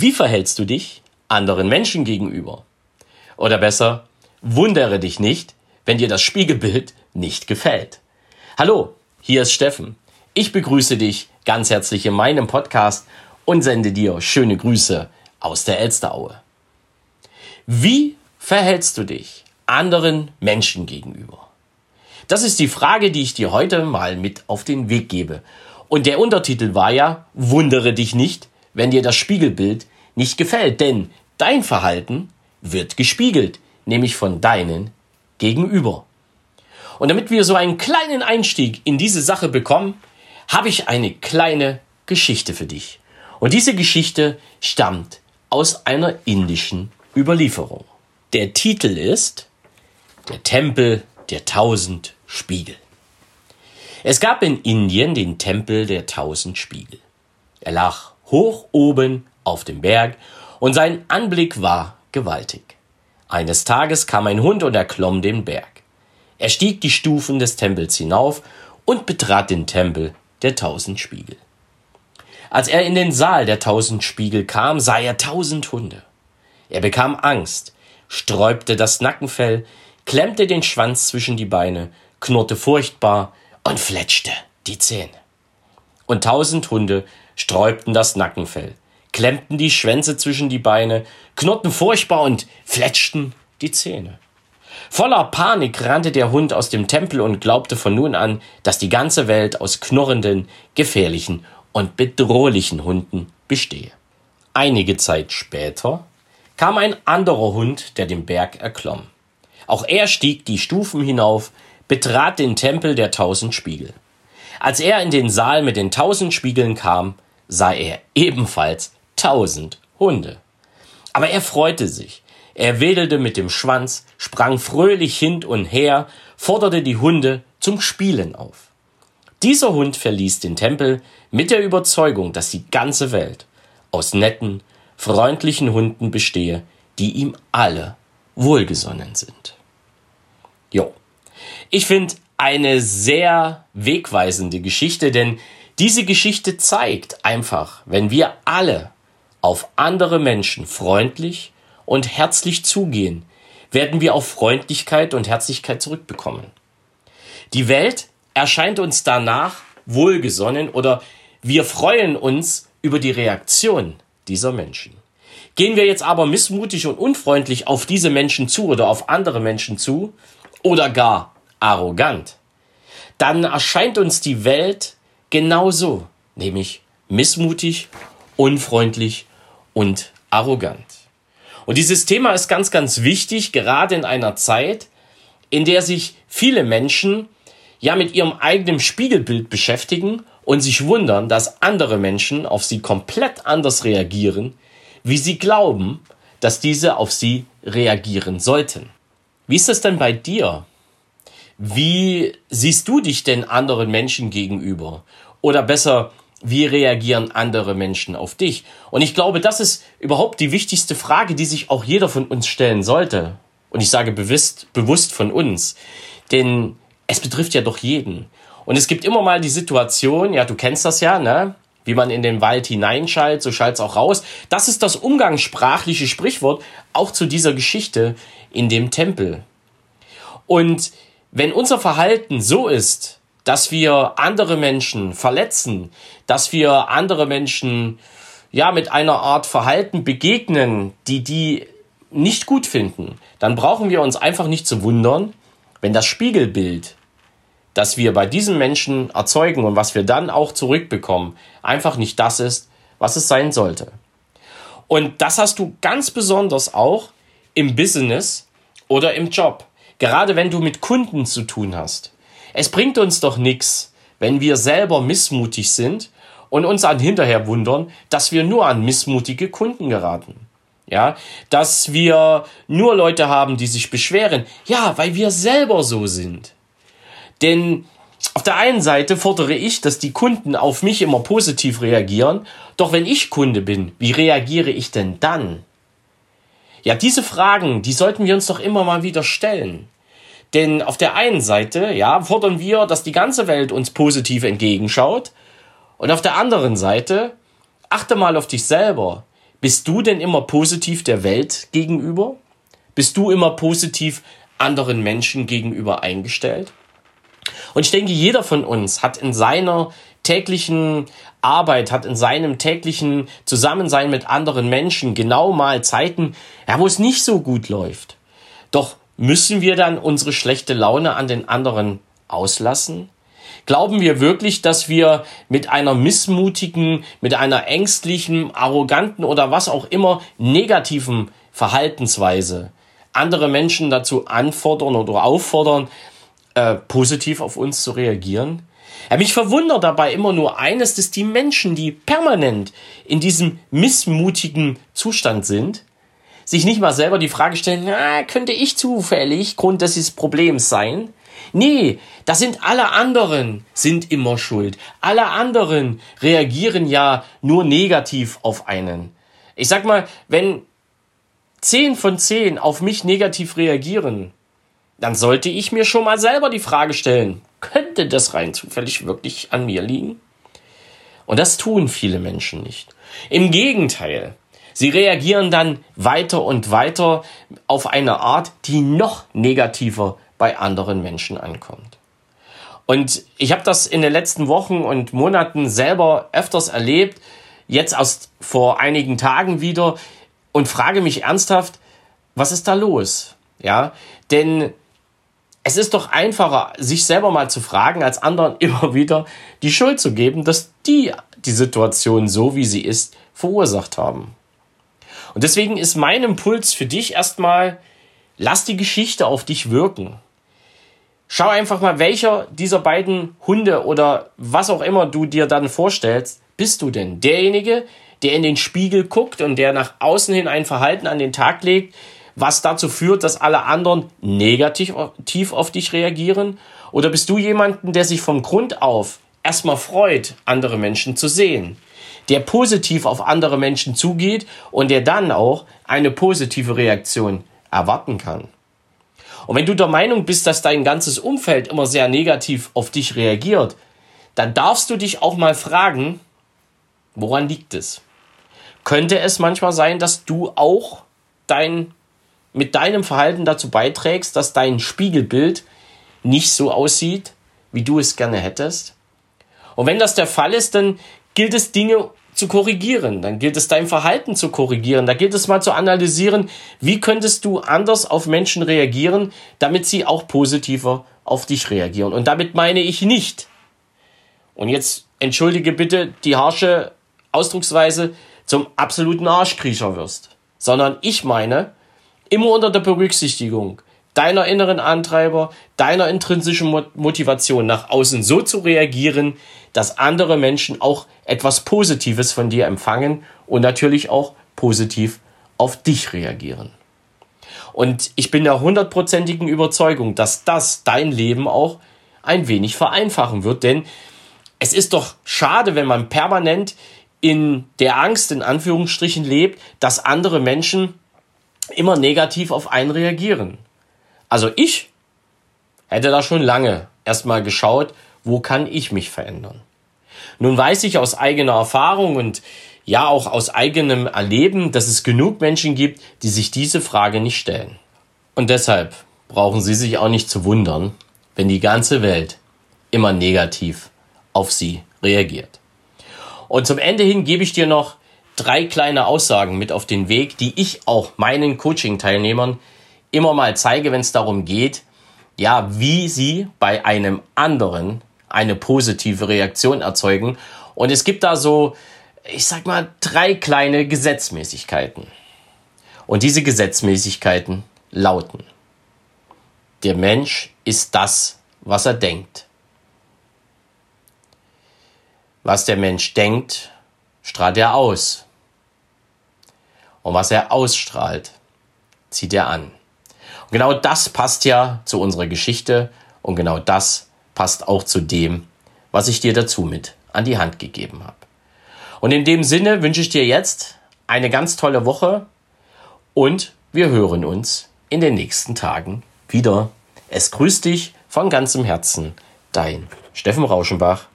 Wie verhältst du dich anderen Menschen gegenüber? Oder besser, wundere dich nicht, wenn dir das Spiegelbild nicht gefällt. Hallo, hier ist Steffen. Ich begrüße dich ganz herzlich in meinem Podcast und sende dir schöne Grüße aus der Elsteraue. Wie verhältst du dich anderen Menschen gegenüber? Das ist die Frage, die ich dir heute mal mit auf den Weg gebe. Und der Untertitel war ja, wundere dich nicht, wenn dir das Spiegelbild nicht gefällt, denn dein Verhalten wird gespiegelt, nämlich von deinen Gegenüber. Und damit wir so einen kleinen Einstieg in diese Sache bekommen, habe ich eine kleine Geschichte für dich. Und diese Geschichte stammt aus einer indischen Überlieferung. Der Titel ist Der Tempel der tausend Spiegel. Es gab in Indien den Tempel der tausend Spiegel. Er lag hoch oben auf dem Berg und sein Anblick war gewaltig. Eines Tages kam ein Hund und erklomm den Berg. Er stieg die Stufen des Tempels hinauf und betrat den Tempel der tausend Spiegel. Als er in den Saal der tausend Spiegel kam, sah er tausend Hunde. Er bekam Angst, sträubte das Nackenfell, klemmte den Schwanz zwischen die Beine, knurrte furchtbar und fletschte die Zähne. Und tausend Hunde sträubten das Nackenfell, klemmten die Schwänze zwischen die Beine, knurrten furchtbar und fletschten die Zähne. Voller Panik rannte der Hund aus dem Tempel und glaubte von nun an, dass die ganze Welt aus knurrenden, gefährlichen und bedrohlichen Hunden bestehe. Einige Zeit später kam ein anderer Hund, der den Berg erklomm. Auch er stieg die Stufen hinauf, betrat den Tempel der tausend Spiegel. Als er in den Saal mit den tausend Spiegeln kam, sah er ebenfalls tausend Hunde. Aber er freute sich. Er wedelte mit dem Schwanz, sprang fröhlich hin und her, forderte die Hunde zum Spielen auf. Dieser Hund verließ den Tempel mit der Überzeugung, dass die ganze Welt aus netten, freundlichen Hunden bestehe, die ihm alle wohlgesonnen sind. Jo. Ich finde eine sehr wegweisende Geschichte, denn diese Geschichte zeigt einfach, wenn wir alle auf andere Menschen freundlich und herzlich zugehen, werden wir auch Freundlichkeit und Herzlichkeit zurückbekommen. Die Welt erscheint uns danach wohlgesonnen oder wir freuen uns über die Reaktion dieser Menschen. Gehen wir jetzt aber missmutig und unfreundlich auf diese Menschen zu oder auf andere Menschen zu, oder gar arrogant, dann erscheint uns die Welt genauso, nämlich missmutig, unfreundlich und arrogant. Und dieses Thema ist ganz, ganz wichtig, gerade in einer Zeit, in der sich viele Menschen ja mit ihrem eigenen Spiegelbild beschäftigen und sich wundern, dass andere Menschen auf sie komplett anders reagieren, wie sie glauben, dass diese auf sie reagieren sollten. Wie ist es denn bei dir? Wie siehst du dich denn anderen Menschen gegenüber? Oder besser, wie reagieren andere Menschen auf dich? Und ich glaube, das ist überhaupt die wichtigste Frage, die sich auch jeder von uns stellen sollte. Und ich sage bewusst, bewusst von uns. Denn es betrifft ja doch jeden. Und es gibt immer mal die Situation, ja, du kennst das ja, ne? Wie man in den Wald hineinschallt, so schallt es auch raus. Das ist das umgangssprachliche Sprichwort auch zu dieser Geschichte in dem Tempel. Und wenn unser Verhalten so ist, dass wir andere Menschen verletzen, dass wir andere Menschen ja mit einer Art Verhalten begegnen, die die nicht gut finden, dann brauchen wir uns einfach nicht zu wundern, wenn das Spiegelbild, das wir bei diesen Menschen erzeugen und was wir dann auch zurückbekommen, einfach nicht das ist, was es sein sollte. Und das hast du ganz besonders auch im Business oder im Job. Gerade wenn du mit Kunden zu tun hast. Es bringt uns doch nichts, wenn wir selber missmutig sind und uns an hinterher wundern, dass wir nur an missmutige Kunden geraten. Ja, dass wir nur Leute haben, die sich beschweren. Ja, weil wir selber so sind. Denn auf der einen Seite fordere ich, dass die Kunden auf mich immer positiv reagieren. Doch wenn ich Kunde bin, wie reagiere ich denn dann? Ja, diese Fragen, die sollten wir uns doch immer mal wieder stellen. Denn auf der einen Seite, ja, fordern wir, dass die ganze Welt uns positiv entgegenschaut. Und auf der anderen Seite, achte mal auf dich selber. Bist du denn immer positiv der Welt gegenüber? Bist du immer positiv anderen Menschen gegenüber eingestellt? Und ich denke, jeder von uns hat in seiner täglichen Arbeit, hat in seinem täglichen Zusammensein mit anderen Menschen genau mal Zeiten, ja, wo es nicht so gut läuft. Doch müssen wir dann unsere schlechte Laune an den anderen auslassen? Glauben wir wirklich, dass wir mit einer missmutigen, mit einer ängstlichen, arroganten oder was auch immer negativen Verhaltensweise andere Menschen dazu anfordern oder auffordern, äh, positiv auf uns zu reagieren? Ja, mich verwundert dabei immer nur eines, dass die Menschen, die permanent in diesem missmutigen Zustand sind, sich nicht mal selber die Frage stellen, na, könnte ich zufällig Grund des Problems sein? Nee, das sind alle anderen, sind immer schuld. Alle anderen reagieren ja nur negativ auf einen. Ich sag mal, wenn zehn von zehn auf mich negativ reagieren, dann sollte ich mir schon mal selber die Frage stellen, könnte das rein zufällig wirklich an mir liegen? Und das tun viele Menschen nicht. Im Gegenteil, sie reagieren dann weiter und weiter auf eine Art, die noch negativer bei anderen Menschen ankommt. Und ich habe das in den letzten Wochen und Monaten selber öfters erlebt, jetzt erst vor einigen Tagen wieder und frage mich ernsthaft, was ist da los? Ja, denn es ist doch einfacher, sich selber mal zu fragen, als anderen immer wieder die Schuld zu geben, dass die die Situation so, wie sie ist, verursacht haben. Und deswegen ist mein Impuls für dich erstmal, lass die Geschichte auf dich wirken. Schau einfach mal, welcher dieser beiden Hunde oder was auch immer du dir dann vorstellst, bist du denn? Derjenige, der in den Spiegel guckt und der nach außen hin ein Verhalten an den Tag legt, was dazu führt, dass alle anderen negativ auf dich reagieren? Oder bist du jemanden, der sich vom Grund auf erstmal freut, andere Menschen zu sehen? Der positiv auf andere Menschen zugeht und der dann auch eine positive Reaktion erwarten kann. Und wenn du der Meinung bist, dass dein ganzes Umfeld immer sehr negativ auf dich reagiert, dann darfst du dich auch mal fragen, woran liegt es? Könnte es manchmal sein, dass du auch dein mit deinem Verhalten dazu beiträgst, dass dein Spiegelbild nicht so aussieht, wie du es gerne hättest? Und wenn das der Fall ist, dann gilt es Dinge zu korrigieren, dann gilt es dein Verhalten zu korrigieren, da gilt es mal zu analysieren, wie könntest du anders auf Menschen reagieren, damit sie auch positiver auf dich reagieren. Und damit meine ich nicht, und jetzt entschuldige bitte die harsche Ausdrucksweise, zum absoluten Arschkriecher wirst, sondern ich meine, Immer unter der Berücksichtigung deiner inneren Antreiber, deiner intrinsischen Motivation nach außen so zu reagieren, dass andere Menschen auch etwas Positives von dir empfangen und natürlich auch positiv auf dich reagieren. Und ich bin der hundertprozentigen Überzeugung, dass das dein Leben auch ein wenig vereinfachen wird, denn es ist doch schade, wenn man permanent in der Angst in Anführungsstrichen lebt, dass andere Menschen immer negativ auf einen reagieren. Also ich hätte da schon lange erstmal geschaut, wo kann ich mich verändern. Nun weiß ich aus eigener Erfahrung und ja auch aus eigenem Erleben, dass es genug Menschen gibt, die sich diese Frage nicht stellen. Und deshalb brauchen Sie sich auch nicht zu wundern, wenn die ganze Welt immer negativ auf Sie reagiert. Und zum Ende hin gebe ich dir noch drei kleine Aussagen mit auf den Weg, die ich auch meinen Coaching-Teilnehmern immer mal zeige, wenn es darum geht, ja, wie sie bei einem anderen eine positive Reaktion erzeugen. Und es gibt da so, ich sag mal, drei kleine Gesetzmäßigkeiten. Und diese Gesetzmäßigkeiten lauten, der Mensch ist das, was er denkt. Was der Mensch denkt, strahlt er aus. Und was er ausstrahlt, zieht er an. Und genau das passt ja zu unserer Geschichte und genau das passt auch zu dem, was ich dir dazu mit an die Hand gegeben habe. Und in dem Sinne wünsche ich dir jetzt eine ganz tolle Woche und wir hören uns in den nächsten Tagen wieder. Es grüßt dich von ganzem Herzen, dein Steffen Rauschenbach